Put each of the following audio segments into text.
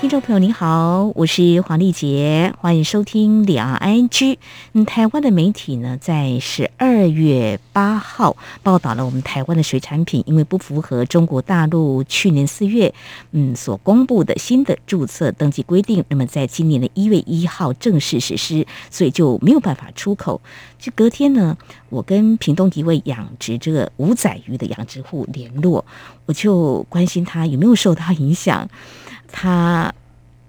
听众朋友您好，我是黄丽杰，欢迎收听两岸 ING。嗯，台湾的媒体呢，在十二月八号报道了我们台湾的水产品因为不符合中国大陆去年四月嗯所公布的新的注册登记规定，那么在今年的一月一号正式实施，所以就没有办法出口。就隔天呢，我跟屏东一位养殖这个五仔鱼的养殖户联络，我就关心他有没有受到影响。他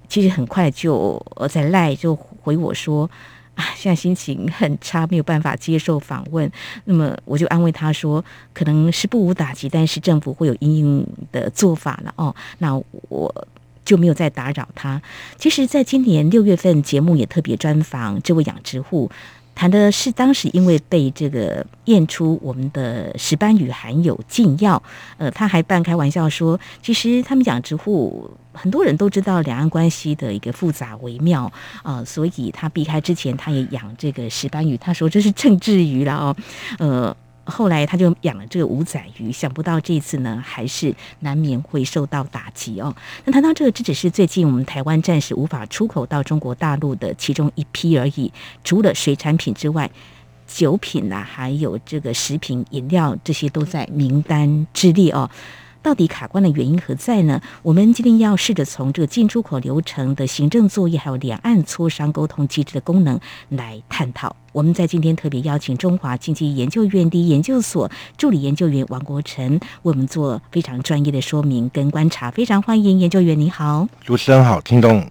其实很快就呃在赖就回我说啊，现在心情很差，没有办法接受访问。那么我就安慰他说，可能是不无打击，但是政府会有因应的做法了哦。那我就没有再打扰他。其实，在今年六月份节目也特别专访这位养殖户。谈的是当时因为被这个验出我们的石斑鱼含有禁药，呃，他还半开玩笑说，其实他们养殖户很多人都知道两岸关系的一个复杂微妙啊，所以他避开之前他也养这个石斑鱼，他说这是政治鱼了哦，呃。后来他就养了这个五仔鱼，想不到这次呢，还是难免会受到打击哦。那谈到这个，这只是最近我们台湾暂时无法出口到中国大陆的其中一批而已。除了水产品之外，酒品啊，还有这个食品饮料，这些都在名单之列哦。到底卡关的原因何在呢？我们今天要试着从这个进出口流程的行政作业，还有两岸磋商沟通机制的功能来探讨。我们在今天特别邀请中华经济研究院第一研究所助理研究员王国成为我们做非常专业的说明跟观察。非常欢迎研究员，你好。主持人好，听众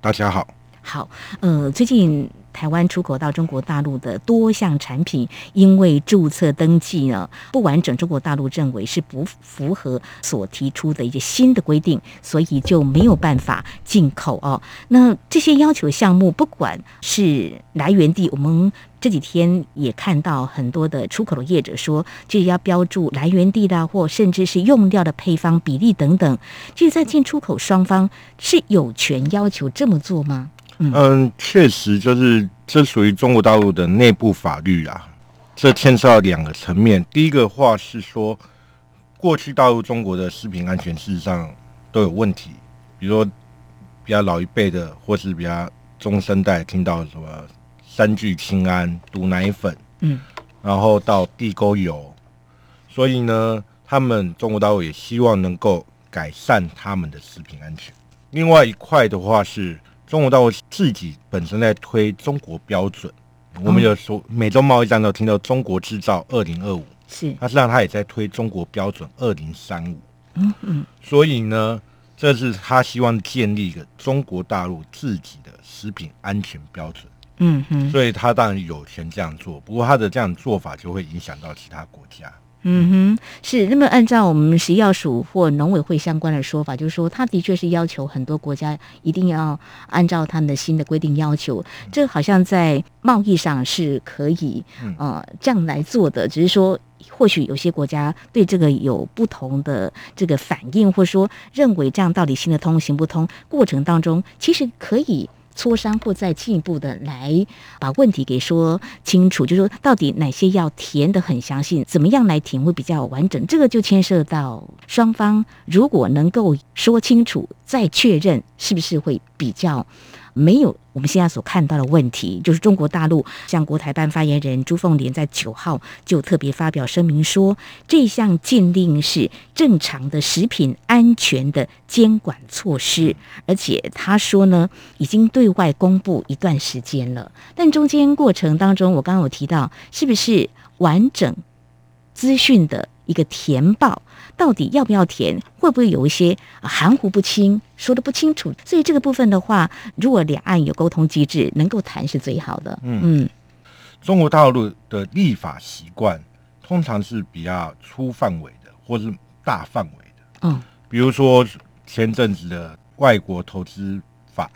大家好。好，呃，最近。台湾出口到中国大陆的多项产品，因为注册登记呢不完整，中国大陆认为是不符合所提出的一些新的规定，所以就没有办法进口哦。那这些要求项目，不管是来源地，我们这几天也看到很多的出口的业者说，就要标注来源地的，或甚至是用料的配方比例等等。就，在进出口双方是有权要求这么做吗？嗯，确实就是这属于中国大陆的内部法律啊。这牵涉到两个层面。第一个话是说，过去大陆中国的食品安全事实上都有问题，比如说比较老一辈的，或是比较中生代听到什么三聚氰胺、毒奶粉，嗯，然后到地沟油，所以呢，他们中国大陆也希望能够改善他们的食品安全。另外一块的话是。中国大陆自己本身在推中国标准，我们有时候美中贸易战都听到中国制造二零二五，是，那实际上他也在推中国标准二零三五，嗯嗯，所以呢，这是他希望建立一个中国大陆自己的食品安全标准，嗯哼，所以他当然有权这样做，不过他的这样做法就会影响到其他国家。嗯哼，是那么按照我们食药署或农委会相关的说法，就是说，他的确是要求很多国家一定要按照他们的新的规定要求。这好像在贸易上是可以呃这样来做的，只是说或许有些国家对这个有不同的这个反应，或者说认为这样到底行得通行不通？过程当中其实可以。磋商或再进一步的来把问题给说清楚，就是说到底哪些要填的很详细，怎么样来填会比较完整？这个就牵涉到双方如果能够说清楚再确认，是不是会比较。没有我们现在所看到的问题，就是中国大陆像国台办发言人朱凤莲在九号就特别发表声明说，这项禁令是正常的食品安全的监管措施，而且他说呢，已经对外公布一段时间了，但中间过程当中，我刚刚有提到，是不是完整资讯的一个填报？到底要不要填？会不会有一些含糊不清，说的不清楚？所以这个部分的话，如果两岸有沟通机制，能够谈是最好的。嗯嗯，中国大陆的立法习惯通常是比较粗范围的，或是大范围的。嗯，比如说前阵子的外国投资法，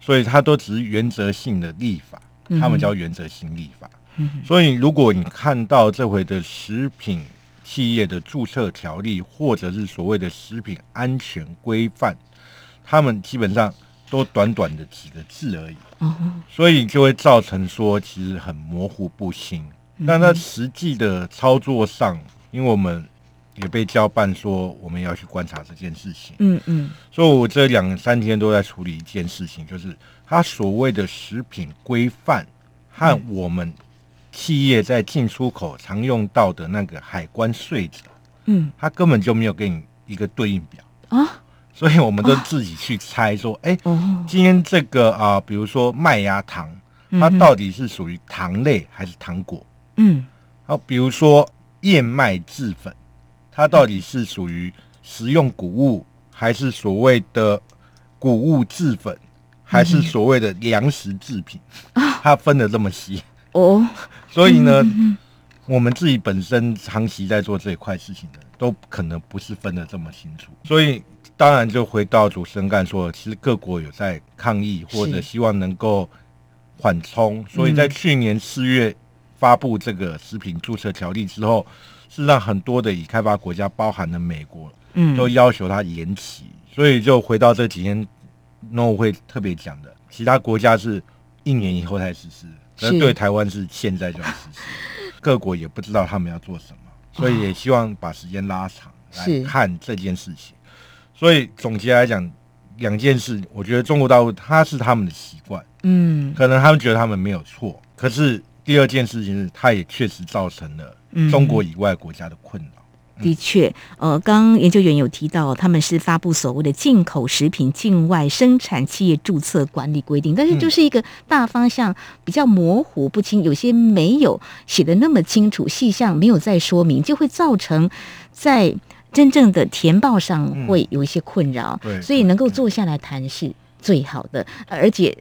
所以它都只是原则性的立法，他们叫原则性立法。嗯，所以如果你看到这回的食品。企业的注册条例，或者是所谓的食品安全规范，他们基本上都短短的几个字而已，哦，所以就会造成说其实很模糊不清。那在实际的操作上，因为我们也被交办说我们要去观察这件事情，嗯嗯，所以我这两三天都在处理一件事情，就是他所谓的食品规范和我们企业在进出口常用到的那个海关税则，嗯，它根本就没有给你一个对应表。啊。所以我们都自己去猜说，哎、哦，今天这个啊、呃，比如说麦芽糖，它到底是属于糖类还是糖果？嗯，好，比如说燕麦制粉，它到底是属于食用谷物，还是所谓的谷物制粉，还是所谓的粮食制品？它分的这么细哦。所以呢，我们自己本身长期在做这一块事情的，都可能不是分得这么清楚，所以。当然，就回到主持人刚才说，其实各国有在抗议，或者希望能够缓冲。所以在去年四月发布这个食品注册条例之后，是让很多的已开发国家，包含了美国，嗯，都要求它延期。所以就回到这几天，那我会特别讲的，其他国家是一年以后才实施，而对台湾是现在就要实施。各国也不知道他们要做什么，所以也希望把时间拉长来看这件事情。所以总结来讲，两件事，我觉得中国大陆它是他们的习惯，嗯，可能他们觉得他们没有错，可是第二件事情是，它也确实造成了中国以外国家的困扰。嗯、的确，呃，刚刚研究员有提到，他们是发布所谓的进口食品境外生产企业注册管理规定，但是就是一个大方向比较模糊不清，有些没有写的那么清楚，细项没有再说明，就会造成在。真正的填报上会有一些困扰，嗯、所以能够坐下来谈是最好的。而且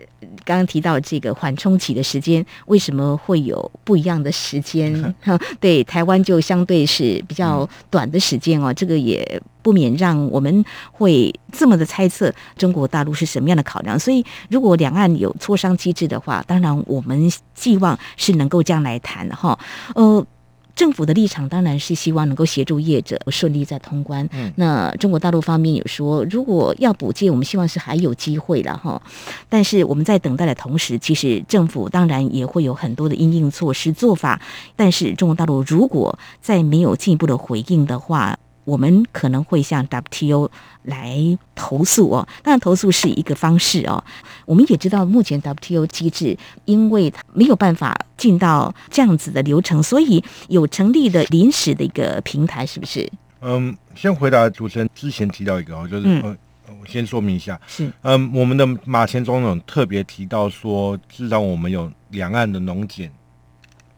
刚刚提到这个缓冲期的时间，为什么会有不一样的时间？对，台湾就相对是比较短的时间哦。这个也不免让我们会这么的猜测中国大陆是什么样的考量。所以，如果两岸有磋商机制的话，当然我们寄望是能够这样来谈哈。呃。政府的立场当然是希望能够协助业者顺利再通关。嗯，那中国大陆方面有说，如果要补借，我们希望是还有机会了哈。但是我们在等待的同时，其实政府当然也会有很多的应应措施做法。但是中国大陆如果再没有进一步的回应的话，我们可能会向 WTO 来投诉哦，当然投诉是一个方式哦。我们也知道，目前 WTO 机制因为没有办法进到这样子的流程，所以有成立的临时的一个平台，是不是？嗯，先回答主持人之前提到一个哦，就是嗯，我先说明一下，是嗯，我们的马前总统特别提到说，至少我们有两岸的农检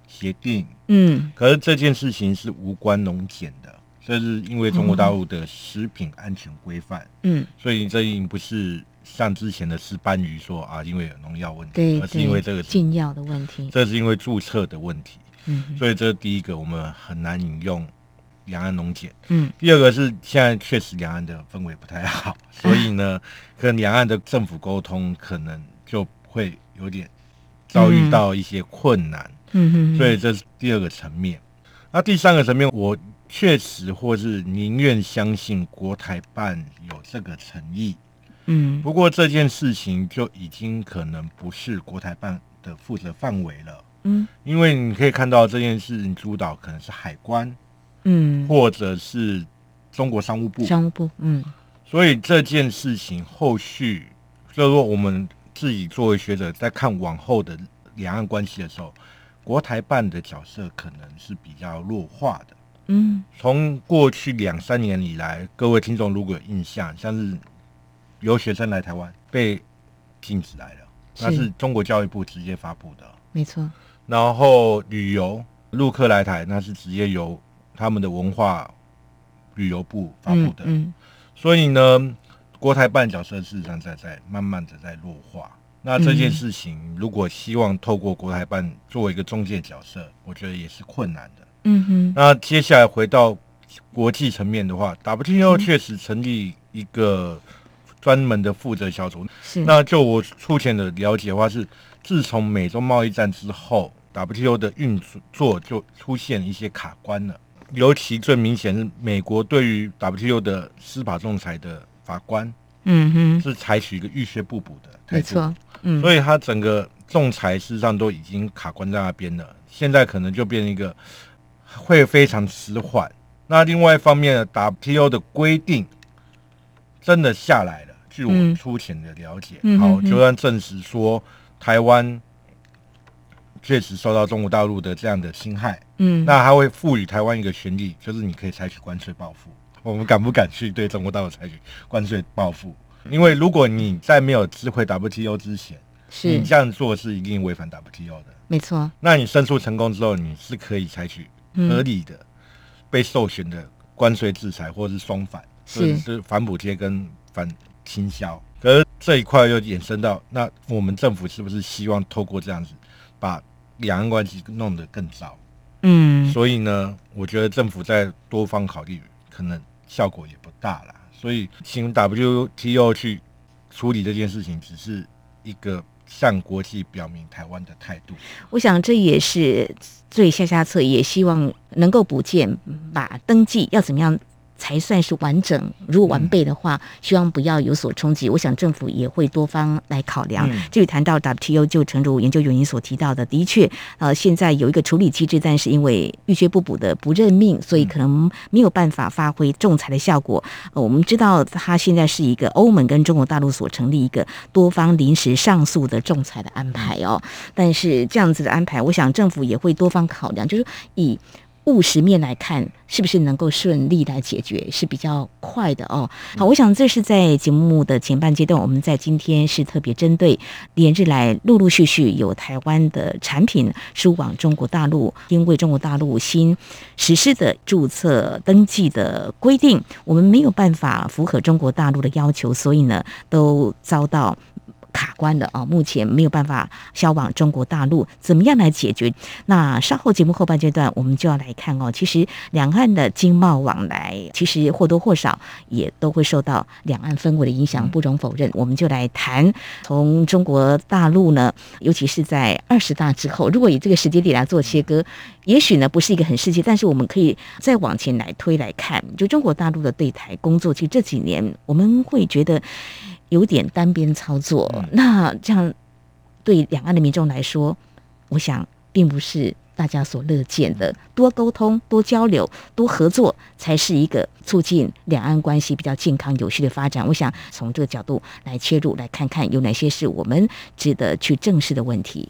协定，嗯，可是这件事情是无关农检的。这是因为中国大陆的食品安全规范，嗯，所以这已经不是像之前的石斑鱼说啊，因为有农药问题，对，而是因为这个禁药的问题，这是因为注册的问题，嗯，所以这是第一个，我们很难引用两岸农检，嗯，第二个是现在确实两岸的氛围不太好，所以呢，可能两岸的政府沟通可能就会有点遭遇到一些困难，嗯，所以这是第二个层面。那第三个层面，我。确实，或是宁愿相信国台办有这个诚意，嗯，不过这件事情就已经可能不是国台办的负责范围了，嗯，因为你可以看到这件事情主导可能是海关，嗯，或者是中国商务部，商务部，嗯，所以这件事情后续，就是说我们自己作为学者在看往后的两岸关系的时候，国台办的角色可能是比较弱化的。嗯，从过去两三年以来，各位听众如果有印象，像是留学生来台湾被禁止来了，那是中国教育部直接发布的，没错。然后旅游陆客来台，那是直接由他们的文化旅游部发布的。嗯，嗯，所以呢，国台办角色事实上在在慢慢的在弱化。那这件事情如果希望透过国台办作为一个中介角色，我觉得也是困难的。嗯哼，那接下来回到国际层面的话，WTO 确实成立一个专门的负责小组。是，那就我粗浅的了解的话，是自从美中贸易战之后，WTO 的运作就出现一些卡关了。尤其最明显是美国对于 WTO 的司法仲裁的法官嗯哼，是采取一个遇削不补的态度，没错，嗯，所以他整个仲裁事实上都已经卡关在那边了，现在可能就变成一个会非常迟缓。那另外一方面，WTO 的规定真的下来了，据我粗浅的了解，嗯、好，就算证实说台湾确实受到中国大陆的这样的侵害，嗯，那还会赋予台湾一个权利，就是你可以采取关税报复。我们敢不敢去对中国大陆采取关税报复？因为如果你在没有知会 WTO 之前，是你这样做是一定违反 WTO 的。没错。那你申诉成功之后，你是可以采取合理的被授权的关税制裁，或者是双反，是是反补贴跟反倾销。可是这一块又衍生到，那我们政府是不是希望透过这样子把两岸关系弄得更糟？嗯。所以呢，我觉得政府在多方考虑，可能。效果也不大啦，所以请 WTO 去处理这件事情，只是一个向国际表明台湾的态度。我想这也是最下下策，也希望能够补件，把登记要怎么样。才算是完整。如果完备的话，嗯、希望不要有所冲击。我想政府也会多方来考量。嗯、至于谈到 WTO，就诚如研究员所提到的，的确，呃，现在有一个处理机制，但是因为遇削不补的不认命，所以可能没有办法发挥仲裁的效果。呃，我们知道，它现在是一个欧盟跟中国大陆所成立一个多方临时上诉的仲裁的安排哦。但是这样子的安排，我想政府也会多方考量，就是以。务实面来看，是不是能够顺利来解决是比较快的哦。好，我想这是在节目的前半阶段，我们在今天是特别针对连日来陆陆续续有台湾的产品输往中国大陆，因为中国大陆新实施的注册登记的规定，我们没有办法符合中国大陆的要求，所以呢，都遭到。卡关的啊，目前没有办法销往中国大陆，怎么样来解决？那稍后节目后半阶段，我们就要来看哦。其实两岸的经贸往来，其实或多或少也都会受到两岸氛围的影响，不容否认。我们就来谈从中国大陆呢，尤其是在二十大之后，如果以这个时间点来做切割，也许呢不是一个很世界，但是我们可以再往前来推来看，就中国大陆的对台工作，其实这几年我们会觉得。有点单边操作，那这样对两岸的民众来说，我想并不是大家所乐见的。多沟通、多交流、多合作，才是一个促进两岸关系比较健康、有序的发展。我想从这个角度来切入，来看看有哪些是我们值得去正视的问题。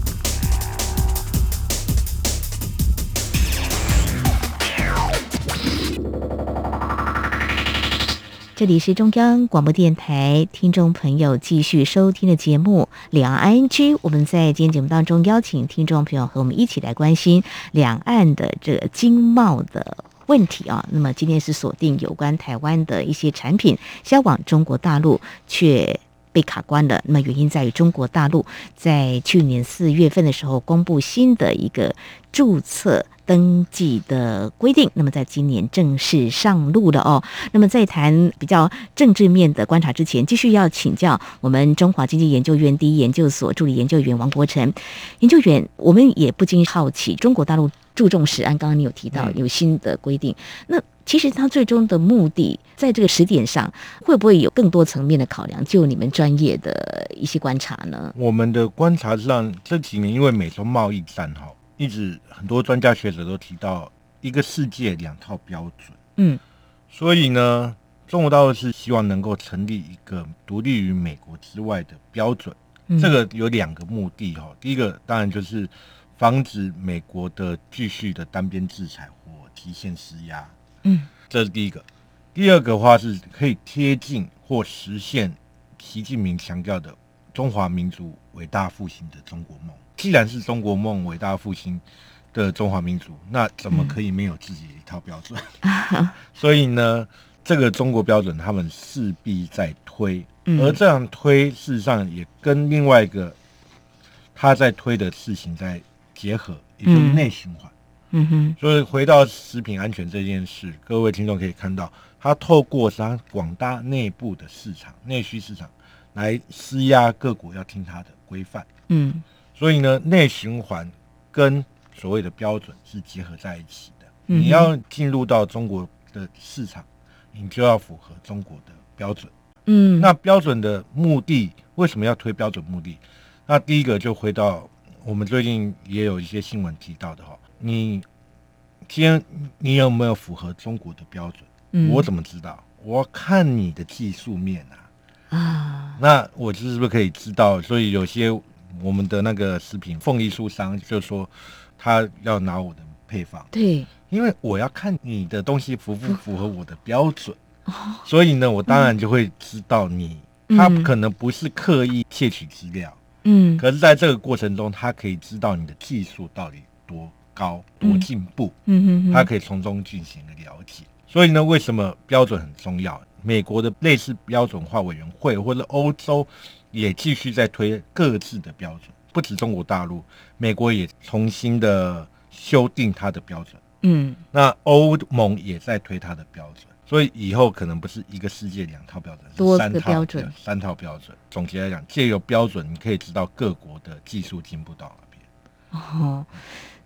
这里是中央广播电台，听众朋友继续收听的节目《两岸 N G》。我们在今天节目当中邀请听众朋友和我们一起来关心两岸的这个经贸的问题啊。那么今天是锁定有关台湾的一些产品销往中国大陆，却被卡关了。那么原因在于中国大陆在去年四月份的时候公布新的一个注册。登记的规定，那么在今年正式上路了哦。那么在谈比较政治面的观察之前，继续要请教我们中华经济研究院第一研究所助理研究员王国成研究员。我们也不禁好奇，中国大陆注重食安，刚刚你有提到有新的规定，那其实它最终的目的，在这个时点上，会不会有更多层面的考量？就你们专业的一些观察呢？我们的观察上，这几年因为美中贸易战哈。一直很多专家学者都提到一个世界两套标准，嗯，所以呢，中国大陆是希望能够成立一个独立于美国之外的标准，这个有两个目的哈。第一个当然就是防止美国的继续的单边制裁或极限施压，嗯，这是第一个。第二个话是可以贴近或实现习近平强调的中华民族伟大复兴的中国梦。既然是中国梦伟大复兴的中华民族，那怎么可以没有自己的一套标准？嗯、所以呢，这个中国标准他们势必在推，而这样推事实上也跟另外一个他在推的事情在结合，也就是内循环。嗯哼，所以回到食品安全这件事，各位听众可以看到，它透过它广大内部的市场、内需市场来施压各国要听它的规范。嗯，所以呢，内循环跟所谓的标准是结合在一起的。嗯、你要进入到中国的市场，你就要符合中国的标准。嗯，那标准的目的为什么要推标准目的？那第一个就回到我们最近也有一些新闻提到的哈。你今天你有没有符合中国的标准？嗯，我怎么知道？我看你的技术面啊。啊，那我是不是可以知道？所以有些我们的那个食品凤梨酥商就说他要拿我的配方，对，因为我要看你的东西符不符合。我的标准，所以呢，我当然就会知道你，他可能不是刻意窃取资料，嗯，可是在这个过程中，他可以知道你的技术到底多。高多进步，嗯哼哼，他可以从中进行的了解。所以呢，为什么标准很重要？美国的类似标准化委员会或者欧洲也继续在推各自的标准，不止中国大陆，美国也重新的修订它的标准。嗯，那欧盟也在推它的标准，所以以后可能不是一个世界两套标准，三个标准，三套标准。总结来讲，借由标准，你可以知道各国的技术进步到哪边。哦。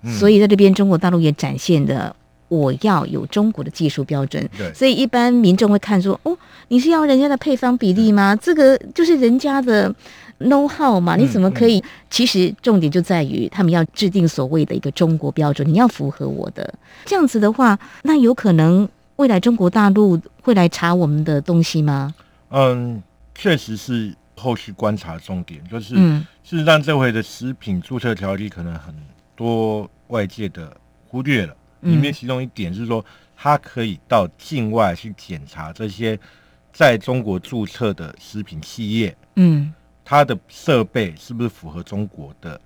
所以在这边，中国大陆也展现的，我要有中国的技术标准。对，所以一般民众会看说，哦，你是要人家的配方比例吗？这个就是人家的 know how 嘛，你怎么可以？其实重点就在于他们要制定所谓的一个中国标准，你要符合我的。这样子的话，那有可能未来中国大陆会来查我们的东西吗？嗯，确实是后续观察重点，就是，嗯，事实上这回的食品注册条例可能很多。外界的忽略了，里面其中一点是说，他可以到境外去检查这些在中国注册的食品企业，嗯，它的设备是不是符合中国的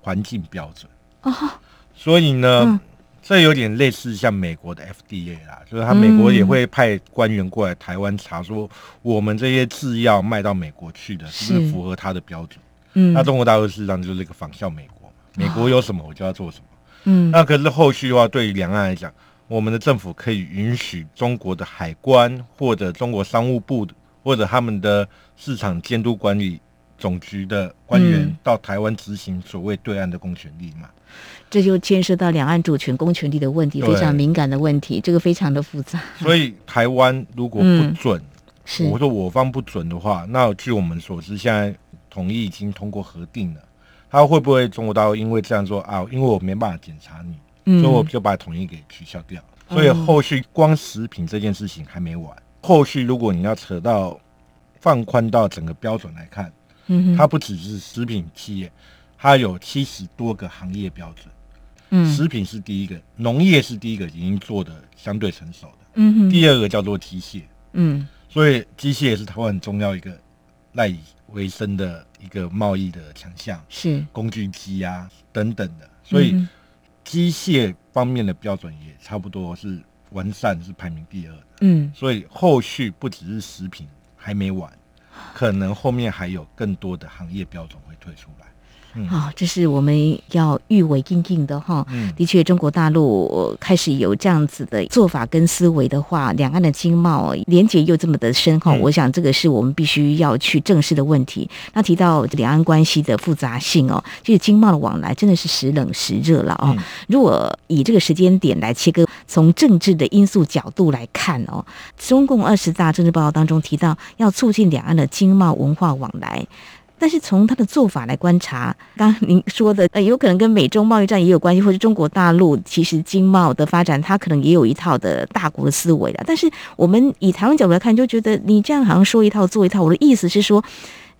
环境标准？哦，所以呢，嗯、这有点类似像美国的 FDA 啦，就是他美国也会派官员过来台湾查，说我们这些制药卖到美国去的是。不是符合他的标准？嗯，那中国大陆事实上就是一个仿效美国嘛，美国有什么我就要做什么。嗯，那可是后续的话，对于两岸来讲，我们的政府可以允许中国的海关或者中国商务部或者他们的市场监督管理总局的官员到台湾执行所谓对岸的公权力嘛？这就牵涉到两岸主权公权力的问题，非常敏感的问题，这个非常的复杂。所以台湾如果不准，是我说我方不准的话，那据我们所知，现在统一已经通过核定了。他会不会中国大陆因为这样做啊？因为我没办法检查你，嗯、所以我就把统一给取消掉。所以后续光食品这件事情还没完。嗯、后续如果你要扯到放宽到整个标准来看，嗯、它不只是食品企业，它有七十多个行业标准。嗯，食品是第一个，农业是第一个，已经做的相对成熟的。嗯，第二个叫做机械。嗯，所以机械也是台湾很重要一个赖以为生的。一个贸易的强项是工具机啊等等的，所以机械方面的标准也差不多是完善，是排名第二的。嗯，所以后续不只是食品还没完，可能后面还有更多的行业标准会推出来。好、这是我们要预为应应的哈。嗯，的确，中国大陆开始有这样子的做法跟思维的话，两岸的经贸连结又这么的深厚，嗯、我想这个是我们必须要去正视的问题。那提到两岸关系的复杂性哦，就是经贸的往来真的是时冷时热了哦。嗯、如果以这个时间点来切割，从政治的因素角度来看哦，中共二十大政治报告当中提到要促进两岸的经贸文化往来。但是从他的做法来观察，刚您说的，呃，有可能跟美中贸易战也有关系，或者中国大陆其实经贸的发展，它可能也有一套的大国思维了。但是我们以台湾角度来看，就觉得你这样好像说一套做一套。我的意思是说，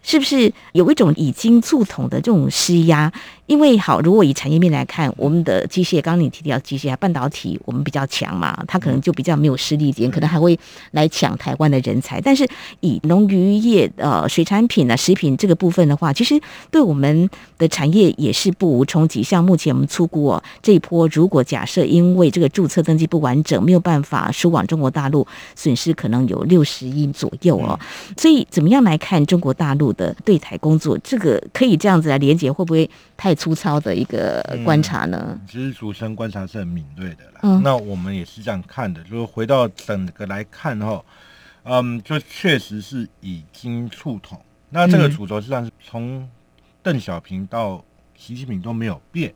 是不是有一种已经促统的这种施压？因为好，如果以产业面来看，我们的机械，刚刚你提到机械啊，半导体我们比较强嘛，它可能就比较没有施力点，可能还会来抢台湾的人才。但是以农渔业、呃水产品啊、食品这个部分的话，其实对我们的产业也是不无冲击。像目前我们出估哦，这一波如果假设因为这个注册登记不完整，没有办法输往中国大陆，损失可能有六十亿左右哦。所以怎么样来看中国大陆的对台工作，这个可以这样子来连接，会不会太粗糙的一个观察呢？嗯、其实主持人观察是很敏锐的啦。嗯，那我们也是这样看的，就是回到整个来看哈，嗯，就确实是已经触统。那这个主轴实际上是从邓小平到习近平都没有变，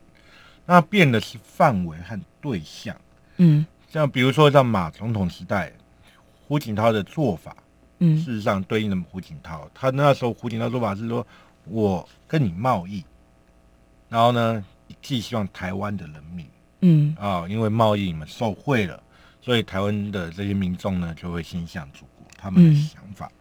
那变的是范围和对象。嗯，像比如说像马总统时代，胡锦涛的做法，嗯，事实上对应的胡锦涛，他那时候胡锦涛做法是说，我跟你贸易，然后呢，寄希望台湾的人民，嗯啊、哦，因为贸易你们受贿了，所以台湾的这些民众呢就会心向祖国，他们的想法。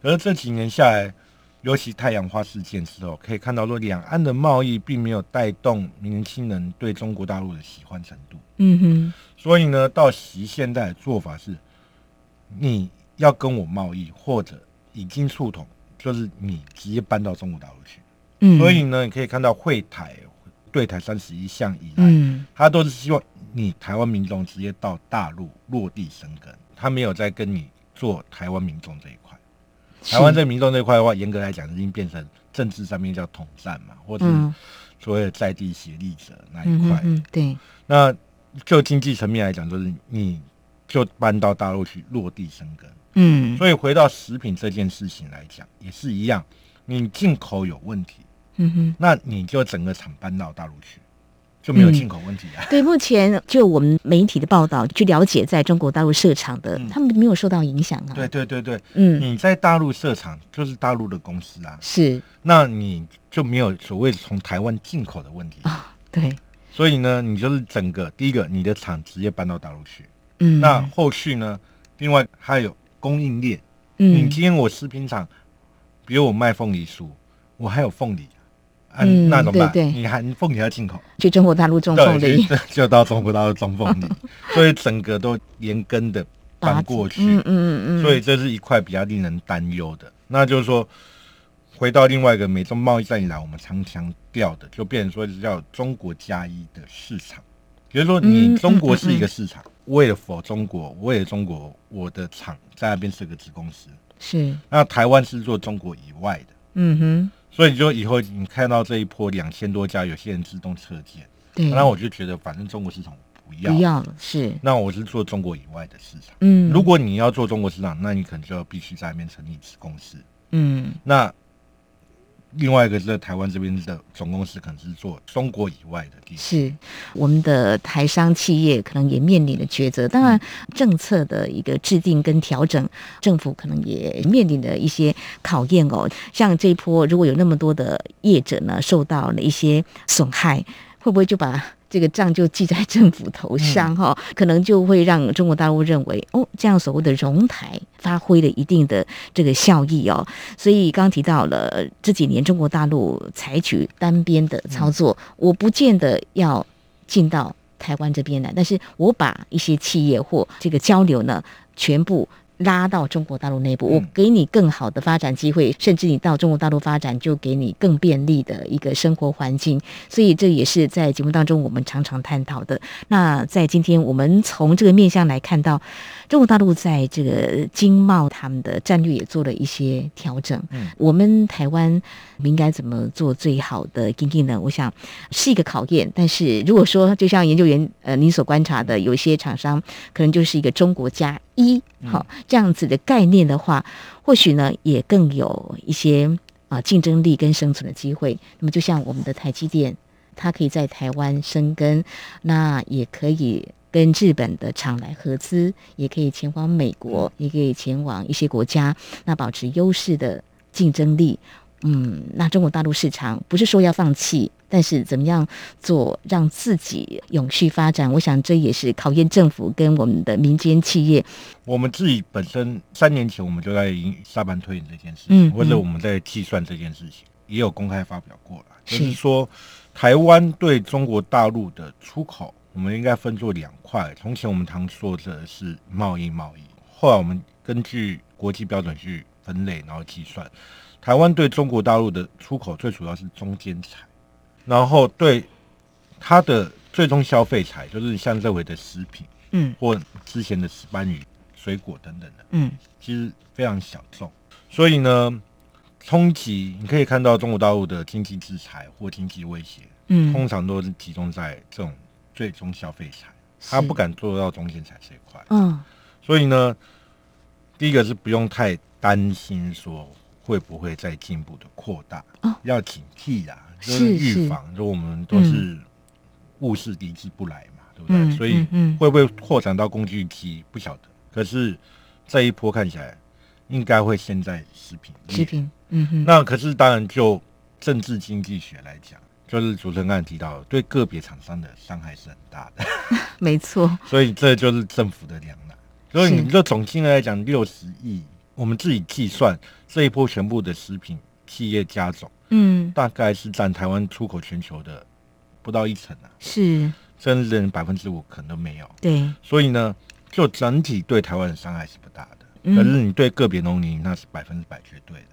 嗯、而这几年下来，尤其太阳花事件之后，可以看到说，两岸的贸易并没有带动年轻人对中国大陆的喜欢程度。嗯哼。所以呢，到习现在的做法是，你要跟我贸易，或者已经触统，就是你直接搬到中国大陆去。嗯。所以呢，你可以看到会台对台三十一项以来，嗯，他都是希望你台湾民众直接到大陆落地生根，他没有在跟你做台湾民众这一块。台湾这民众这块的话，严格来讲，已经变成政治上面叫统战嘛，或者所谓的在地协力者那一块。嗯嗯。对。那就经济层面来讲，就是你就搬到大陆去落地生根。嗯。所以回到食品这件事情来讲，也是一样，你进口有问题，嗯哼，那你就整个厂搬到大陆去。就没有进口问题啊、嗯？对，目前就我们媒体的报道，去了解在中国大陆设厂的，嗯、他们没有受到影响啊。对对对对，嗯，你在大陆设厂就是大陆的公司啊，是，那你就没有所谓从台湾进口的问题啊、哦。对，所以呢，你就是整个第一个，你的厂直接搬到大陆去，嗯，那后续呢，另外还有供应链，嗯，你今天我食品厂，比如我卖凤梨酥，我还有凤梨。嗯，那怎么办？对对，你还凤梨要进口，去中国大陆种凤梨，就到中国大陆种凤梨，所以整个都连根的搬过去。嗯嗯嗯，所以这是一块比较令人担忧的。那就是说，回到另外一个美中贸易战以来，我们常强调的，就变成说是叫中国加一的市场。比如说，你中国是一个市场，为了 for 中国，为了中国，我的厂在那边是个子公司。是。那台湾是做中国以外的。嗯哼。所以就以后你看到这一波两千多家，有些人自动撤件，对，那我就觉得反正中国市场不要不要了，是。那我是做中国以外的市场，嗯，如果你要做中国市场，那你可能就要必须在那边成立子公司，嗯，那。另外一个是在台湾这边的总公司，可能是做中国以外的地方。是我们的台商企业可能也面临的抉择。当然，政策的一个制定跟调整，政府可能也面临的一些考验哦。像这一波，如果有那么多的业者呢，受到了一些损害，会不会就把？这个账就记在政府头上哈，嗯、可能就会让中国大陆认为哦，这样所谓的融台发挥了一定的这个效益哦。所以刚刚提到了这几年中国大陆采取单边的操作，嗯、我不见得要进到台湾这边来，但是我把一些企业或这个交流呢，全部。拉到中国大陆内部，我给你更好的发展机会，甚至你到中国大陆发展，就给你更便利的一个生活环境。所以这也是在节目当中我们常常探讨的。那在今天，我们从这个面向来看到，中国大陆在这个经贸他们的战略也做了一些调整。嗯，我们台湾应该怎么做最好的经济呢？我想是一个考验。但是如果说，就像研究员呃您所观察的，有些厂商可能就是一个中国加一，好。这样子的概念的话，或许呢也更有一些啊竞争力跟生存的机会。那么就像我们的台积电，它可以在台湾生根，那也可以跟日本的厂来合资，也可以前往美国，也可以前往一些国家，那保持优势的竞争力。嗯，那中国大陆市场不是说要放弃，但是怎么样做让自己永续发展？我想这也是考验政府跟我们的民间企业。我们自己本身三年前我们就在沙盘推演这件事情，嗯嗯、或者我们在计算这件事情，也有公开发表过了。是就是说，台湾对中国大陆的出口，我们应该分作两块。从前我们常说的是贸易贸易，后来我们根据国际标准去分类，然后计算。台湾对中国大陆的出口最主要是中间材，然后对它的最终消费材，就是像这回的食品，嗯，或之前的石斑鱼、水果等等的，嗯，其实非常小众。所以呢，冲击，你可以看到中国大陆的经济制裁或经济威胁，嗯，通常都是集中在这种最终消费财，他不敢做到中间财这一块，嗯，所以呢，第一个是不用太担心说会不会再进一步的扩大，哦，要警惕呀，就是预防，就我们都是物事敌之不来嘛，对不对？所以会不会扩展到工具机不晓得，可是这一波看起来。应该会先在食品，食品，嗯哼。那可是当然，就政治经济学来讲，就是主持人刚才提到，对个别厂商的伤害是很大的。没错。所以这就是政府的两难。所以你就总金额来讲，六十亿，我们自己计算这一波全部的食品企业加总，嗯，大概是占台湾出口全球的不到一成啊。是。甚至连百分之五可能都没有。对。所以呢，就整体对台湾的伤害是不大的。可是你对个别农民那是百分之百绝对的，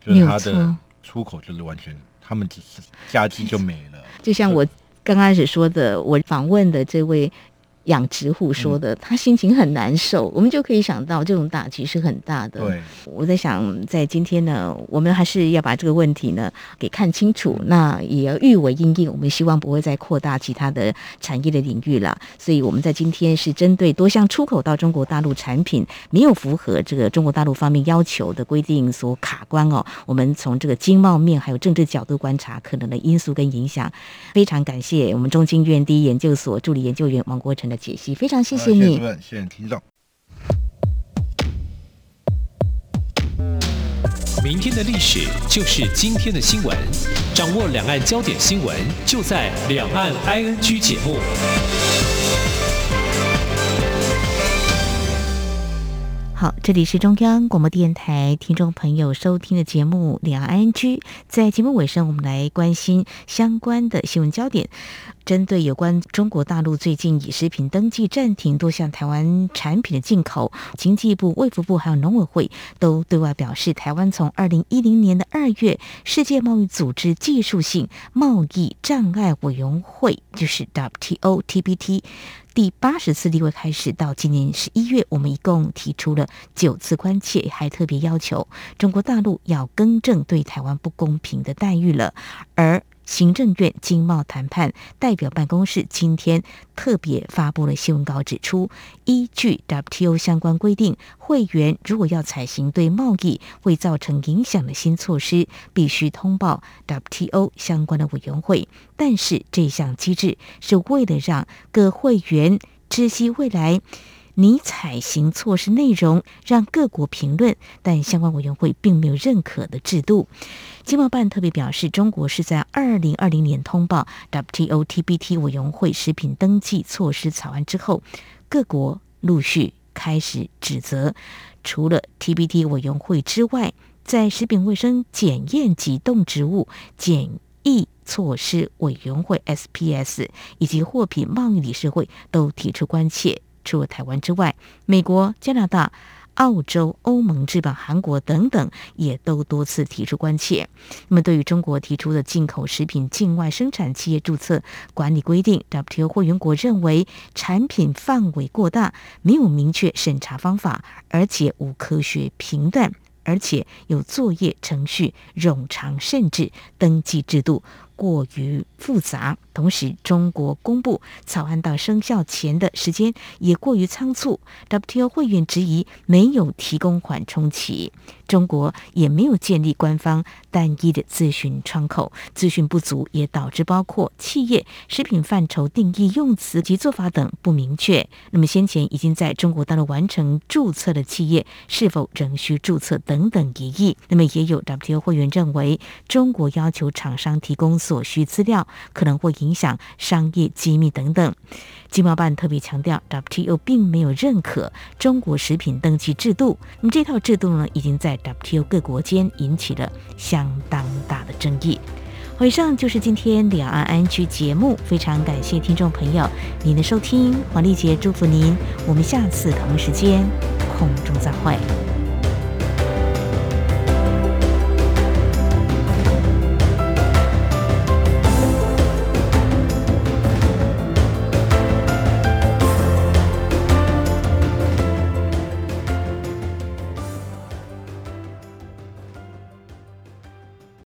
就是他的出口就是完全，他们只是家境就没了。就像我刚开始说的，我访问的这位。养殖户说的，他心情很难受，我们就可以想到这种打击是很大的。对，我在想，在今天呢，我们还是要把这个问题呢给看清楚，那也要预为应应。我们希望不会再扩大其他的产业的领域了。所以我们在今天是针对多项出口到中国大陆产品没有符合这个中国大陆方面要求的规定所卡关哦。我们从这个经贸面还有政治角度观察可能的因素跟影响。非常感谢我们中经院第一研究所助理研究员王国成的解析，非常谢谢你。谢谢听众。明天的历史就是今天的新闻，掌握两岸焦点新闻，就在《两岸 ING》节目。好，这里是中央广播电台听众朋友收听的节目《两岸 ING》。在节目尾声，我们来关心相关的新闻焦点。针对有关中国大陆最近以食品登记暂停多项台湾产品的进口，经济部、卫福部还有农委会都对外表示，台湾从二零一零年的二月世界贸易组织技术性贸易障碍委员会，就是 WTO TBT。第八十次例会开始到今年十一月，我们一共提出了九次关切，还特别要求中国大陆要更正对台湾不公平的待遇了。而行政院经贸谈判代表办公室今天特别发布了新闻稿，指出，依据 WTO 相关规定，会员如果要采行对贸易会造成影响的新措施，必须通报 WTO 相关的委员会。但是这项机制是为了让各会员知悉未来拟采行措施内容，让各国评论，但相关委员会并没有认可的制度。经贸办特别表示，中国是在二零二零年通报 WTO TBT 委员会食品登记措施草案之后，各国陆续开始指责，除了 TBT 委员会之外，在食品卫生检验及动植物检疫措施委员会 SPS 以及货品贸易理事会都提出关切。除了台湾之外，美国、加拿大、澳洲、欧盟、日本、韩国等等也都多次提出关切。那么，对于中国提出的进口食品境外生产企业注册管理规定，WTO 会员国认为产品范围过大，没有明确审查方法，而且无科学评断。而且有作业程序冗长，甚至登记制度过于复杂。同时，中国公布草案到生效前的时间也过于仓促。WTO 会员质疑没有提供缓冲期，中国也没有建立官方单一的咨询窗口，资讯不足也导致包括企业、食品范畴定义、用词及做法等不明确。那么，先前已经在中国大陆完成注册的企业，是否仍需注册等等疑义。那么，也有 WTO 会员认为，中国要求厂商提供所需资料，可能会影响商业机密等等。经贸办特别强调，WTO 并没有认可中国食品登记制度。那么这套制度呢，已经在 WTO 各国间引起了相当大的争议。以上就是今天两岸安区节目，非常感谢听众朋友您的收听，黄丽杰祝福您，我们下次同一时间空中再会。